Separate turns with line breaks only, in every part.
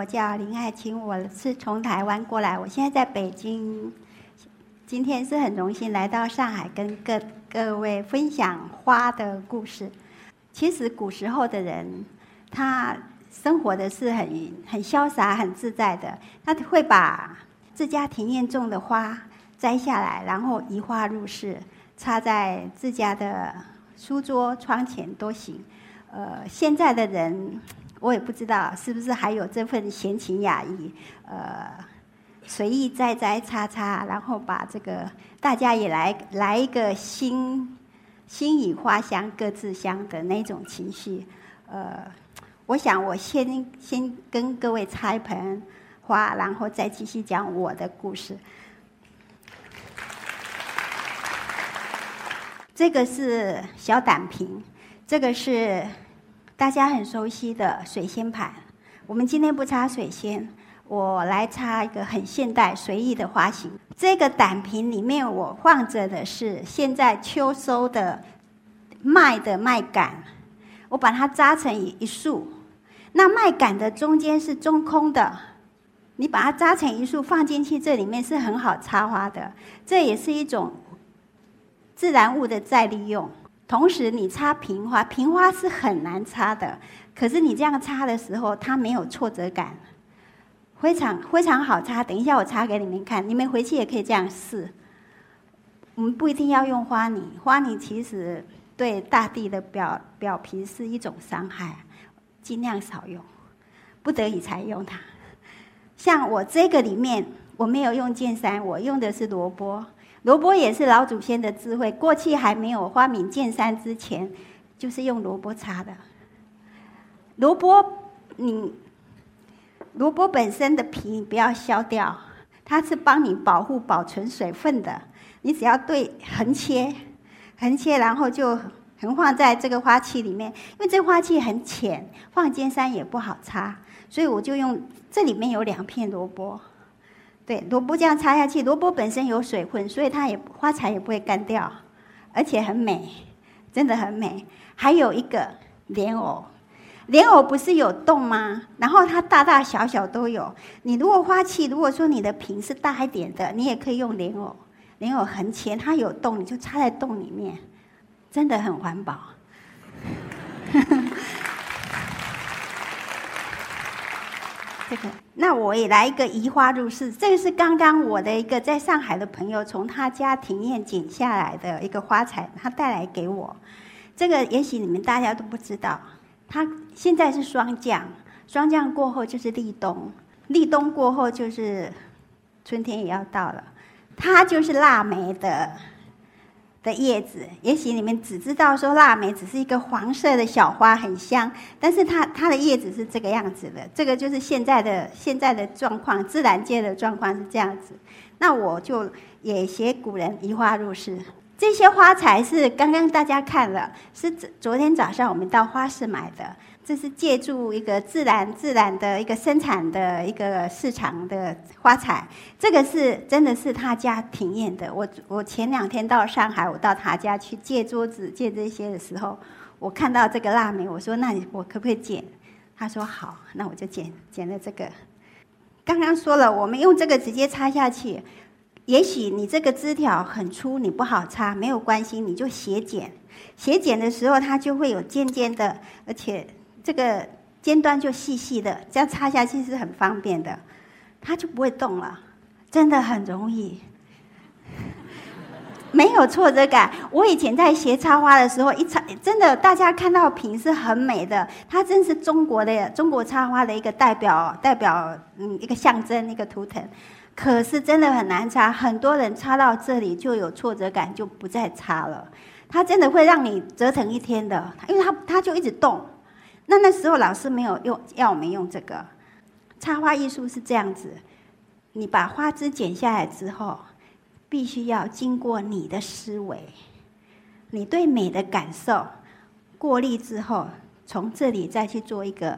我叫林爱琴，我是从台湾过来，我现在在北京。今天是很荣幸来到上海，跟各各位分享花的故事。其实古时候的人，他生活的是很很潇洒、很自在的。他会把自家庭院种的花摘下来，然后移花入室，插在自家的书桌、窗前都行。呃，现在的人。我也不知道是不是还有这份闲情雅意，呃，随意摘摘插插，然后把这个大家也来来一个心心与花香各自香的那种情绪，呃，我想我先先跟各位插一盆花，然后再继续讲我的故事。这个是小胆瓶，这个是。大家很熟悉的水仙盘，我们今天不插水仙，我来插一个很现代随意的花型。这个胆瓶里面我放着的是现在秋收的麦的麦秆，我把它扎成一束。那麦秆的中间是中空的，你把它扎成一束放进去，这里面是很好插花的。这也是一种自然物的再利用。同时，你插平花，平花是很难插的。可是你这样插的时候，它没有挫折感，非常非常好插。等一下我插给你们看，你们回去也可以这样试。我们不一定要用花泥，花泥其实对大地的表表皮是一种伤害，尽量少用，不得已才用它。像我这个里面，我没有用剑山，我用的是萝卜。萝卜也是老祖先的智慧。过去还没有发明剑山之前，就是用萝卜插的。萝卜，你萝卜本身的皮不要削掉，它是帮你保护保存水分的。你只要对横切，横切，然后就横放在这个花器里面。因为这花器很浅，放尖山也不好插，所以我就用这里面有两片萝卜。对，萝卜这样插下去，萝卜本身有水分，所以它也花材也不会干掉，而且很美，真的很美。还有一个莲藕，莲藕不是有洞吗？然后它大大小小都有。你如果花器，如果说你的瓶是大一点的，你也可以用莲藕。莲藕很浅，它有洞，你就插在洞里面，真的很环保。这个，那我也来一个移花入室。这个是刚刚我的一个在上海的朋友从他家庭院剪下来的一个花材，他带来给我。这个也许你们大家都不知道，它现在是霜降，霜降过后就是立冬，立冬过后就是春天也要到了，它就是腊梅的。的叶子，也许你们只知道说腊梅只是一个黄色的小花，很香，但是它它的叶子是这个样子的。这个就是现在的现在的状况，自然界的状况是这样子。那我就也学古人移花入室。这些花材是刚刚大家看了，是昨天早上我们到花市买的。这是借助一个自然自然的一个生产的一个市场的花材，这个是真的是他家庭院的。我我前两天到上海，我到他家去借桌子借这些的时候，我看到这个腊梅，我说那你我可不可以剪？他说好，那我就剪剪了这个。刚刚说了，我们用这个直接插下去，也许你这个枝条很粗，你不好插，没有关系，你就斜剪。斜剪的时候，它就会有尖尖的，而且。这个尖端就细细的，这样插下去是很方便的，它就不会动了，真的很容易，没有挫折感。我以前在学插花的时候，一插真的，大家看到瓶是很美的，它真是中国的中国插花的一个代表，代表嗯一个象征一个图腾。可是真的很难插，很多人插到这里就有挫折感，就不再插了。它真的会让你折腾一天的，因为它它就一直动。那那时候老师没有用，要我们用这个插花艺术是这样子：你把花枝剪下来之后，必须要经过你的思维，你对美的感受过滤之后，从这里再去做一个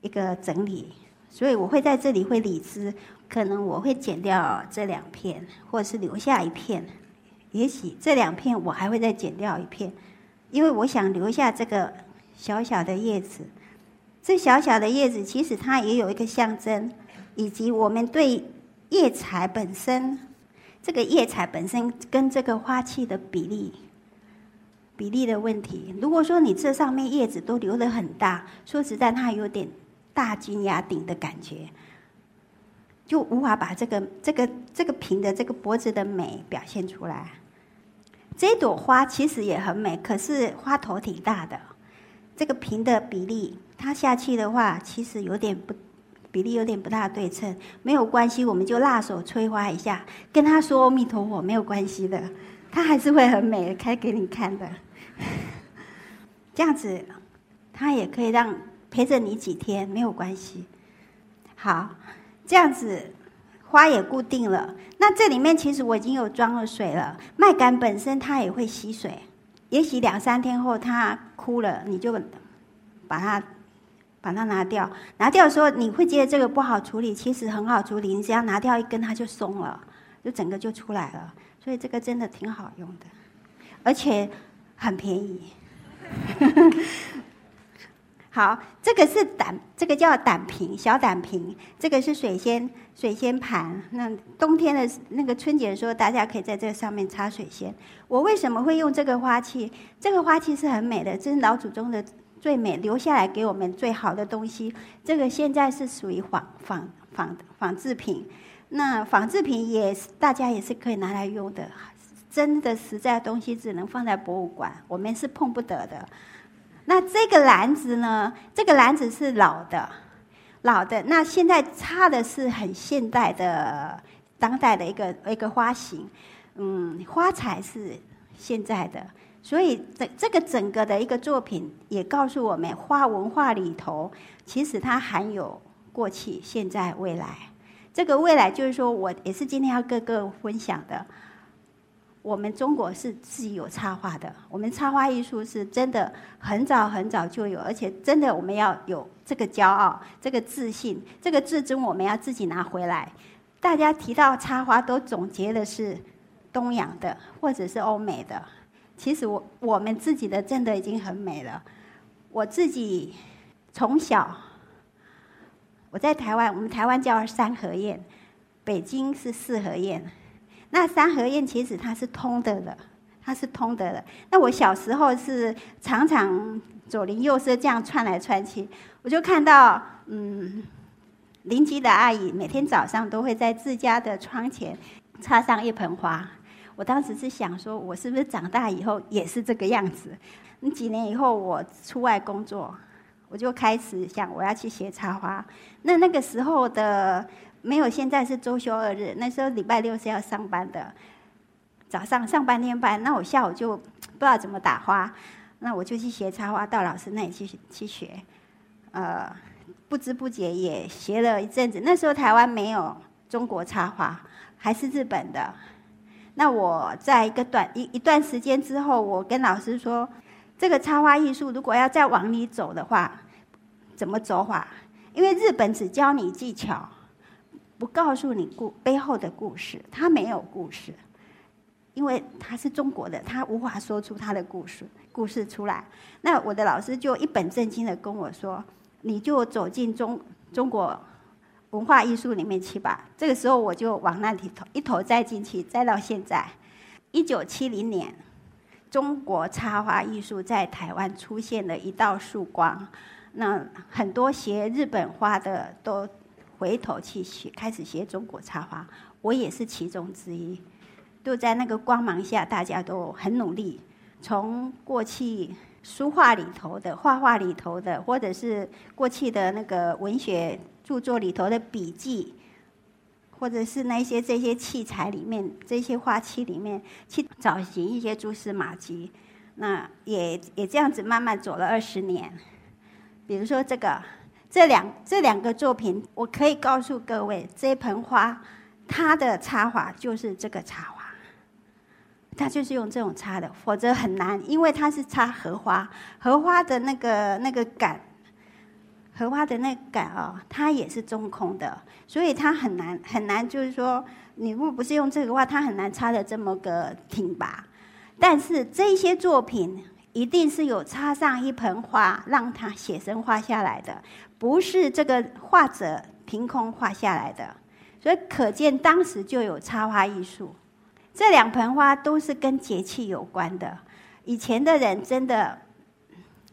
一个整理。所以我会在这里会理枝，可能我会剪掉这两片，或者是留下一片。也许这两片我还会再剪掉一片，因为我想留下这个。小小的叶子，这小小的叶子，其实它也有一个象征，以及我们对叶材本身，这个叶材本身跟这个花器的比例。比例的问题。如果说你这上面叶子都留得很大，说实在，它有点大金牙顶的感觉，就无法把这个这个这个瓶的这个脖子的美表现出来。这朵花其实也很美，可是花头挺大的，这个瓶的比例，它下去的话，其实有点不比例有点不大对称。没有关系，我们就辣手摧花一下，跟他说阿弥陀佛，没有关系的，它还是会很美，开给你看的。这样子，他也可以让陪着你几天，没有关系。好，这样子花也固定了。那这里面其实我已经有装了水了。麦秆本身它也会吸水，也许两三天后他哭了，你就把它把它拿掉。拿掉的时候你会觉得这个不好处理，其实很好处理。你只要拿掉一根，它就松了，就整个就出来了。所以这个真的挺好用的，而且。很便宜，好，这个是胆，这个叫胆瓶，小胆瓶，这个是水仙，水仙盘。那冬天的那个春节的时候，大家可以在这上面插水仙。我为什么会用这个花器？这个花器是很美的，这是老祖宗的最美，留下来给我们最好的东西。这个现在是属于仿仿仿仿制品，那仿制品也是大家也是可以拿来用的。真的实在东西只能放在博物馆，我们是碰不得的。那这个篮子呢？这个篮子是老的，老的。那现在插的是很现代的、当代的一个一个花型，嗯，花材是现在的。所以这这个整个的一个作品也告诉我们，花文化里头其实它含有过去、现在、未来。这个未来就是说我也是今天要跟各位分享的。我们中国是自己有插画的，我们插画艺术是真的很早很早就有，而且真的我们要有这个骄傲、这个自信、这个自尊，我们要自己拿回来。大家提到插花，都总结的是东洋的或者是欧美的，其实我我们自己的真的已经很美了。我自己从小我在台湾，我们台湾叫三合宴，北京是四合宴。那三合院其实它是通的了，它是通的了。那我小时候是常常左邻右舍这样串来串去，我就看到，嗯，邻居的阿姨每天早上都会在自家的窗前插上一盆花。我当时是想说，我是不是长大以后也是这个样子？那几年以后我出外工作，我就开始想我要去学插花。那那个时候的。没有，现在是周休二日。那时候礼拜六是要上班的，早上上半天班，那我下午就 不知道怎么打花，那我就去学插花，到老师那里去去学。呃，不知不觉也学了一阵子。那时候台湾没有中国插花，还是日本的。那我在一个短一一段时间之后，我跟老师说，这个插花艺术如果要再往里走的话，怎么走法？因为日本只教你技巧。不告诉你故背后的故事，他没有故事，因为他是中国的，他无法说出他的故事故事出来。那我的老师就一本正经的跟我说：“你就走进中中国文化艺术里面去吧。”这个时候我就往那里头一头栽进去，栽到现在。一九七零年，中国插花艺术在台湾出现了一道曙光，那很多学日本花的都。回头去学，开始学中国插花，我也是其中之一。都在那个光芒下，大家都很努力。从过去书画里头的、画画里头的，或者是过去的那个文学著作里头的笔记，或者是那些这些器材里面、这些画器里面去找寻一些蛛丝马迹，那也也这样子慢慢走了二十年。比如说这个。这两这两个作品，我可以告诉各位，这盆花，它的插法就是这个插法，它就是用这种插的，否则很难，因为它是插荷花，荷花的那个那个杆，荷花的那杆啊，它也是中空的，所以它很难很难，就是说，你如果不是用这个话，它很难插的这么个挺拔。但是这些作品一定是有插上一盆花，让他写生画下来的，不是这个画者凭空画下来的。所以可见当时就有插花艺术。这两盆花都是跟节气有关的。以前的人真的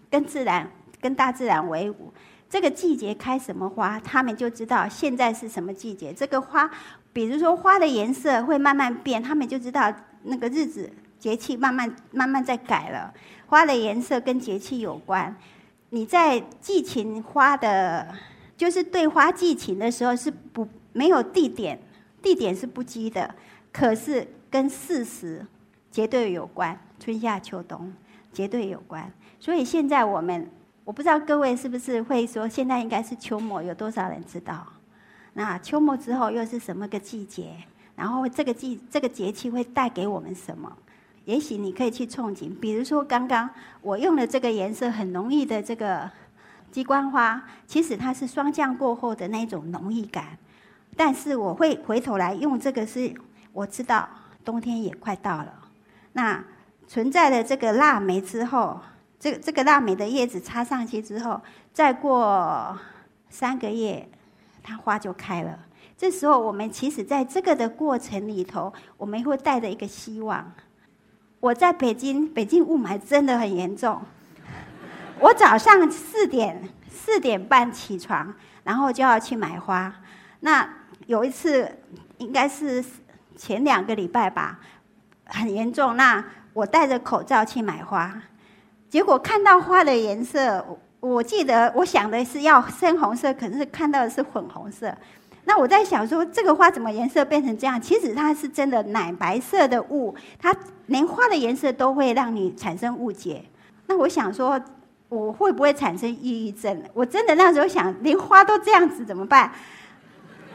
跟自然、跟大自然为伍。这个季节开什么花，他们就知道现在是什么季节。这个花，比如说花的颜色会慢慢变，他们就知道那个日子。节气慢慢慢慢在改了，花的颜色跟节气有关。你在寄情花的，就是对花寄情的时候是不没有地点，地点是不羁的，可是跟事实绝对有关，春夏秋冬绝对有关。所以现在我们，我不知道各位是不是会说，现在应该是秋末，有多少人知道？那秋末之后又是什么个季节？然后这个季这个节气会带给我们什么？也许你可以去憧憬，比如说刚刚我用的这个颜色很浓郁的这个鸡冠花，其实它是霜降过后的那种浓郁感。但是我会回头来用这个，是我知道冬天也快到了。那存在的这个腊梅之后，这这个腊梅的叶子插上去之后，再过三个月，它花就开了。这时候我们其实在这个的过程里头，我们会带着一个希望。我在北京，北京雾霾真的很严重。我早上四点四点半起床，然后就要去买花。那有一次，应该是前两个礼拜吧，很严重。那我戴着口罩去买花，结果看到花的颜色，我记得我想的是要深红色，可是看到的是粉红色。那我在想说，这个花怎么颜色变成这样？其实它是真的奶白色的雾，它连花的颜色都会让你产生误解。那我想说，我会不会产生抑郁症？我真的那时候想，连花都这样子怎么办？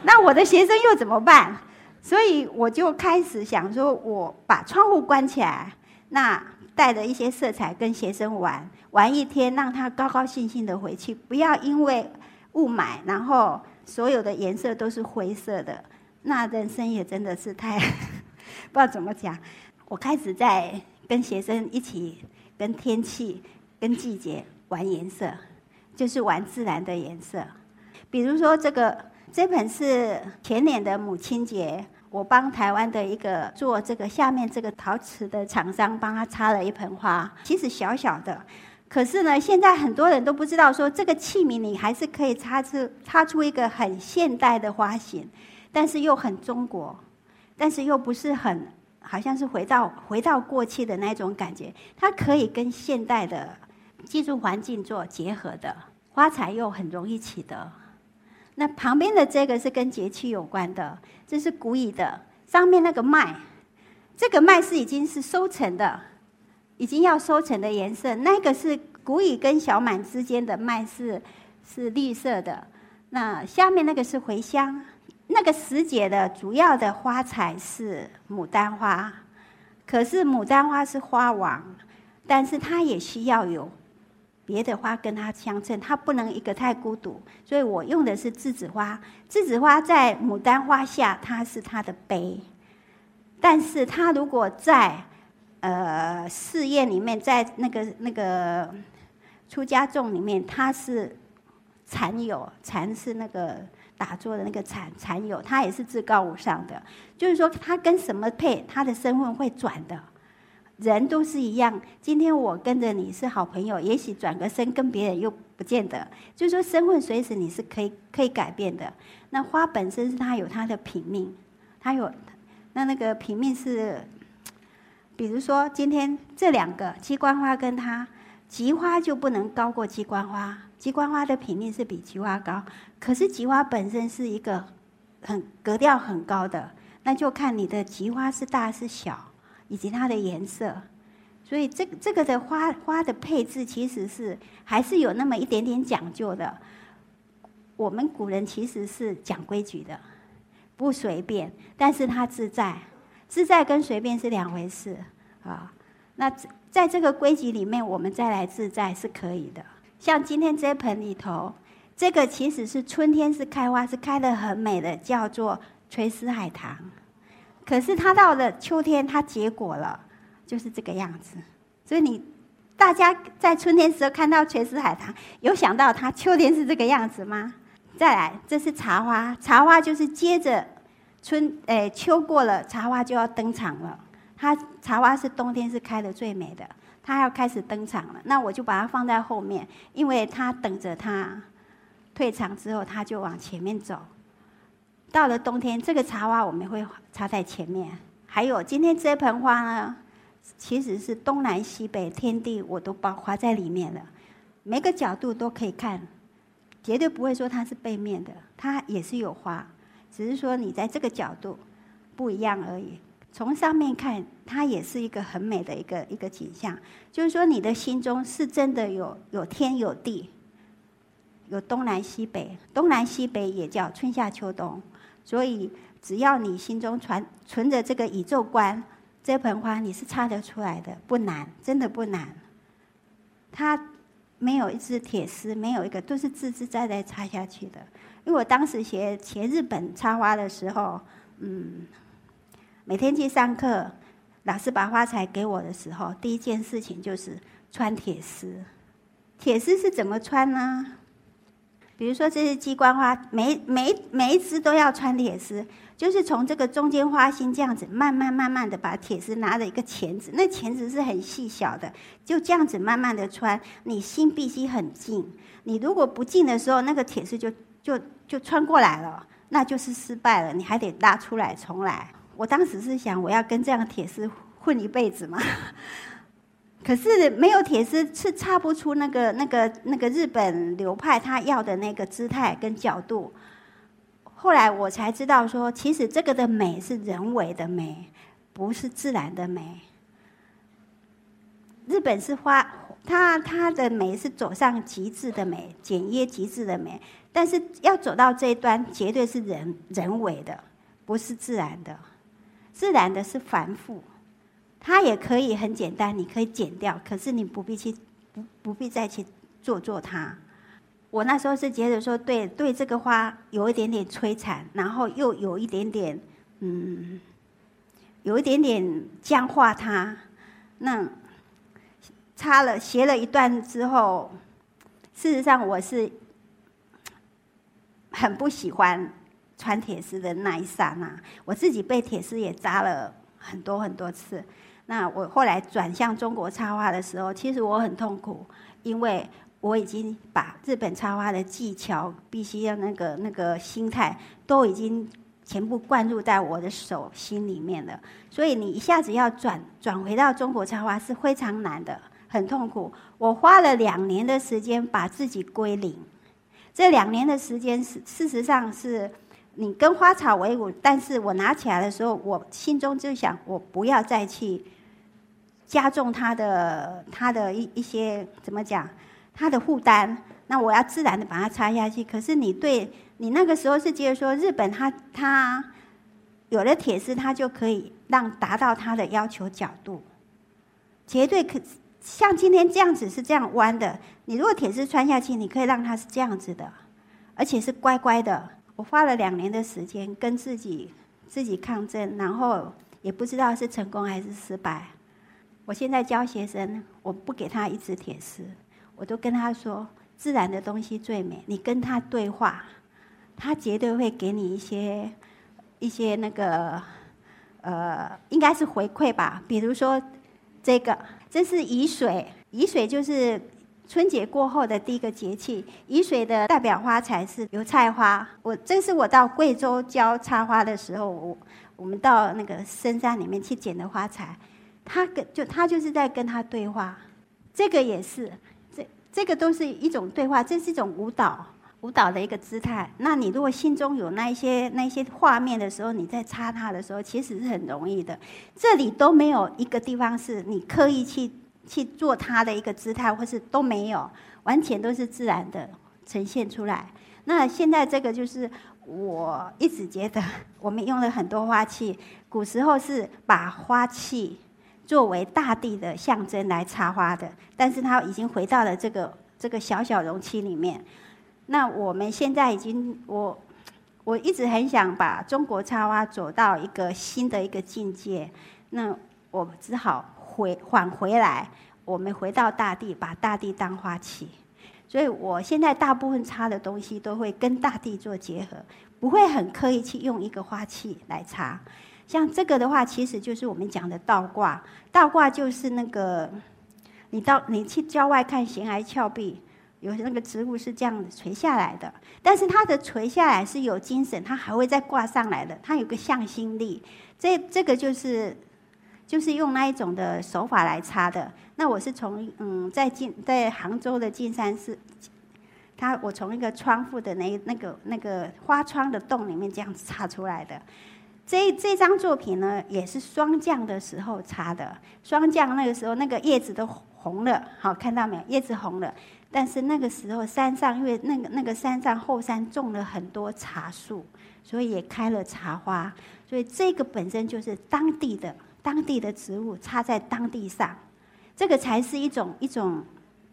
那我的学生又怎么办？所以我就开始想说，我把窗户关起来，那带着一些色彩跟学生玩玩一天，让他高高兴兴的回去，不要因为雾霾，然后。所有的颜色都是灰色的，那人生也真的是太 不知道怎么讲。我开始在跟学生一起跟天气、跟季节玩颜色，就是玩自然的颜色。比如说这个这本是前年的母亲节，我帮台湾的一个做这个下面这个陶瓷的厂商帮他插了一盆花，其实小小的。可是呢，现在很多人都不知道，说这个器皿里还是可以插出插出一个很现代的花型，但是又很中国，但是又不是很好像是回到回到过去的那种感觉。它可以跟现代的居住环境做结合的，花材又很容易取得。那旁边的这个是跟节气有关的，这是古语的，上面那个麦，这个麦是已经是收成的。已经要收成的颜色，那个是谷雨跟小满之间的麦是是绿色的，那下面那个是茴香，那个时节的主要的花材是牡丹花，可是牡丹花是花王，但是它也需要有别的花跟它相衬，它不能一个太孤独，所以我用的是栀子花，栀子花在牡丹花下，它是它的杯，但是它如果在呃，寺院里面，在那个那个出家众里面，它是禅友，禅是那个打坐的那个禅禅友，他也是至高无上的。就是说，他跟什么配，他的身份会转的。人都是一样，今天我跟着你是好朋友，也许转个身跟别人又不见得。就是说，身份随时你是可以可以改变的。那花本身是它有它的品命，它有那那个品命是。比如说，今天这两个鸡冠花跟它，菊花就不能高过鸡冠花。鸡冠花的品命是比菊花高，可是菊花本身是一个很格调很高的，那就看你的菊花是大是小，以及它的颜色。所以这这个的花花的配置其实是还是有那么一点点讲究的。我们古人其实是讲规矩的，不随便，但是它自在。自在跟随便是两回事啊。那在这个规矩里面，我们再来自在是可以的。像今天这盆里头，这个其实是春天是开花，是开的很美的，叫做垂丝海棠。可是它到了秋天，它结果了，就是这个样子。所以你大家在春天时候看到垂丝海棠，有想到它秋天是这个样子吗？再来，这是茶花，茶花就是接着春，诶，秋过了，茶花就要登场了。它茶花是冬天是开的最美的，它要开始登场了。那我就把它放在后面，因为它等着它退场之后，它就往前面走。到了冬天，这个茶花我们会插在前面。还有今天这盆花呢，其实是东南西北天地我都包花在里面了，每个角度都可以看，绝对不会说它是背面的，它也是有花，只是说你在这个角度不一样而已。从上面看，它也是一个很美的一个一个景象，就是说你的心中是真的有有天有地，有东南西北，东南西北也叫春夏秋冬。所以，只要你心中存存着这个宇宙观，这盆花你是插得出来的，不难，真的不难。它没有一支铁丝，没有一个，都是自自在在插下去的。因为我当时学学日本插花的时候，嗯，每天去上课，老师把花材给我的时候，第一件事情就是穿铁丝。铁丝是怎么穿呢？比如说，这是鸡冠花，每每每一只都要穿铁丝，就是从这个中间花心这样子，慢慢慢慢的把铁丝拿着一个钳子，那钳子是很细小的，就这样子慢慢的穿。你心必须很静，你如果不静的时候，那个铁丝就就就穿过来了，那就是失败了，你还得拉出来重来。我当时是想，我要跟这样的铁丝混一辈子嘛。可是没有铁丝是插不出那个那个那个日本流派他要的那个姿态跟角度。后来我才知道说，其实这个的美是人为的美，不是自然的美。日本是花，它它的美是走上极致的美，简约极致的美。但是要走到这一端，绝对是人人为的，不是自然的。自然的是繁复。它也可以很简单，你可以剪掉，可是你不必去，不不必再去做做它。我那时候是觉得说，对对，这个花有一点点摧残，然后又有一点点，嗯，有一点点僵化它。那插了斜了一段之后，事实上我是很不喜欢穿铁丝的那一刹那，我自己被铁丝也扎了很多很多次。那我后来转向中国插花的时候，其实我很痛苦，因为我已经把日本插花的技巧、必须要那个那个心态，都已经全部灌入在我的手心里面了。所以你一下子要转转回到中国插花是非常难的，很痛苦。我花了两年的时间把自己归零。这两年的时间是事实上是。你跟花草为伍，但是我拿起来的时候，我心中就想，我不要再去加重它的它的一一些怎么讲，它的负担。那我要自然的把它插下去。可是你对你那个时候是觉得说，日本它它有了铁丝，它就可以让达到它的要求角度，绝对可像今天这样子是这样弯的。你如果铁丝穿下去，你可以让它是这样子的，而且是乖乖的。我花了两年的时间跟自己自己抗争，然后也不知道是成功还是失败。我现在教学生，我不给他一支铁丝，我都跟他说，自然的东西最美。你跟他对话，他绝对会给你一些一些那个呃，应该是回馈吧。比如说这个，这是雨水，雨水就是。春节过后的第一个节气，雨水的代表花材是油菜花。我这是我到贵州教插花的时候，我我们到那个深山里面去捡的花材。他跟就他就是在跟他对话，这个也是，这这个都是一种对话，这是一种舞蹈，舞蹈的一个姿态。那你如果心中有那一些那一些画面的时候，你在插它的时候，其实是很容易的。这里都没有一个地方是你刻意去。去做它的一个姿态，或是都没有，完全都是自然的呈现出来。那现在这个就是我一直觉得，我们用了很多花器，古时候是把花器作为大地的象征来插花的，但是它已经回到了这个这个小小容器里面。那我们现在已经，我我一直很想把中国插花走到一个新的一个境界，那我只好。回返回来，我们回到大地，把大地当花器。所以我现在大部分插的东西都会跟大地做结合，不会很刻意去用一个花器来插。像这个的话，其实就是我们讲的倒挂。倒挂就是那个，你到你去郊外看悬崖峭壁，有那个植物是这样垂下来的，但是它的垂下来是有精神，它还会再挂上来的，它有个向心力。这这个就是就是用那一种的手法来插的。那我是从嗯，在进在杭州的金山寺，它我从一个窗户的那那个那个花窗的洞里面这样子插出来的。这这张作品呢，也是霜降的时候插的。霜降那个时候，那个叶子都红了，好看到没有？叶子红了。但是那个时候山上，因为那个那个山上后山种了很多茶树，所以也开了茶花。所以这个本身就是当地的当地的植物插在当地上，这个才是一种一种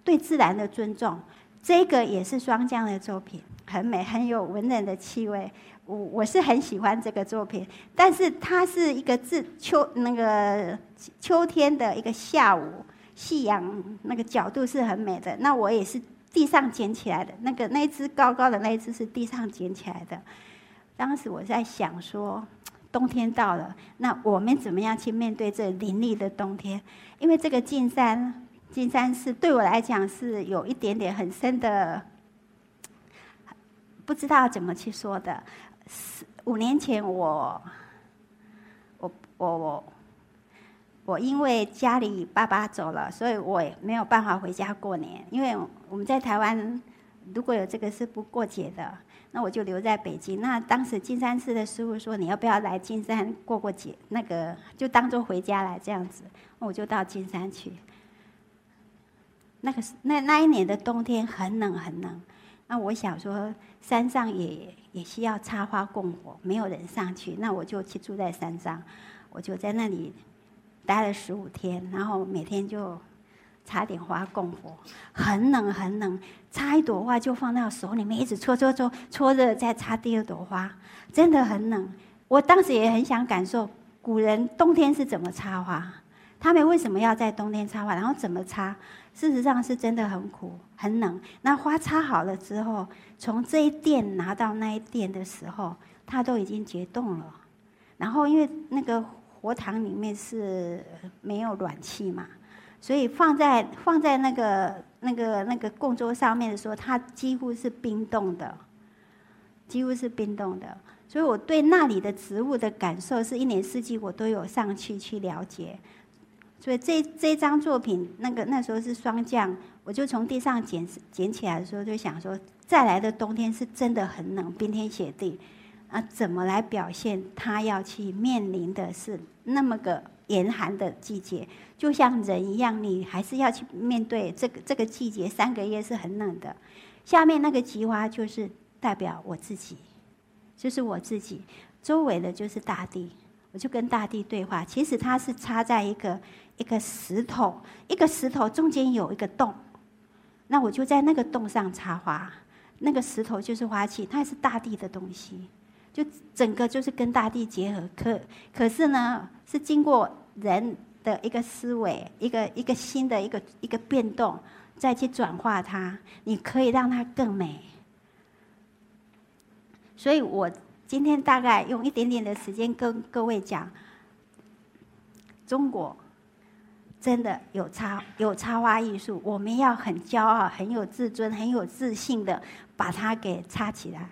对自然的尊重。这个也是双江的作品，很美，很有文人的气味。我我是很喜欢这个作品，但是它是一个自秋那个秋天的一个下午，夕阳那个角度是很美的。那我也是地上捡起来的，那个那只高高的那只是地上捡起来的。当时我在想说，冬天到了，那我们怎么样去面对这林立的冬天？因为这个进山，进山是对我来讲是有一点点很深的，不知道怎么去说的。五年前，我，我我我，我因为家里爸爸走了，所以我也没有办法回家过年。因为我们在台湾，如果有这个是不过节的，那我就留在北京。那当时金山寺的师傅说：“你要不要来金山过过节？那个就当做回家来这样子。”那我就到金山去。那个那那一年的冬天很冷很冷。那我想说，山上也也需要插花供火，没有人上去，那我就去住在山上，我就在那里待了十五天，然后每天就插点花供火，很冷很冷，插一朵花就放到手里面，一直搓搓搓搓热，再插第二朵花，真的很冷。我当时也很想感受古人冬天是怎么插花，他们为什么要在冬天插花，然后怎么插。事实上是真的很苦、很冷。那花插好了之后，从这一殿拿到那一殿的时候，它都已经结冻了。然后因为那个火塘里面是没有暖气嘛，所以放在放在那个那个那个供桌上面的时候，它几乎是冰冻的，几乎是冰冻的。所以我对那里的植物的感受，是一年四季我都有上去去了解。所以这这张作品，那个那时候是霜降，我就从地上捡捡起来的时候，就想说，再来的冬天是真的很冷，冰天雪地，啊，怎么来表现他要去面临的是那么个严寒的季节？就像人一样，你还是要去面对这个这个季节，三个月是很冷的。下面那个菊花就是代表我自己，就是我自己，周围的就是大地。我就跟大地对话，其实它是插在一个一个石头，一个石头中间有一个洞，那我就在那个洞上插花，那个石头就是花器，它是大地的东西，就整个就是跟大地结合。可可是呢，是经过人的一个思维，一个一个新的一个一个变动，再去转化它，你可以让它更美。所以我。今天大概用一点点的时间跟各位讲，中国真的有插有插花艺术，我们要很骄傲、很有自尊、很有自信的把它给插起来。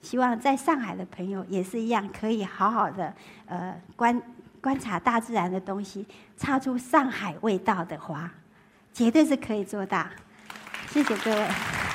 希望在上海的朋友也是一样，可以好好的呃观观察大自然的东西，插出上海味道的花，绝对是可以做到。谢谢各位。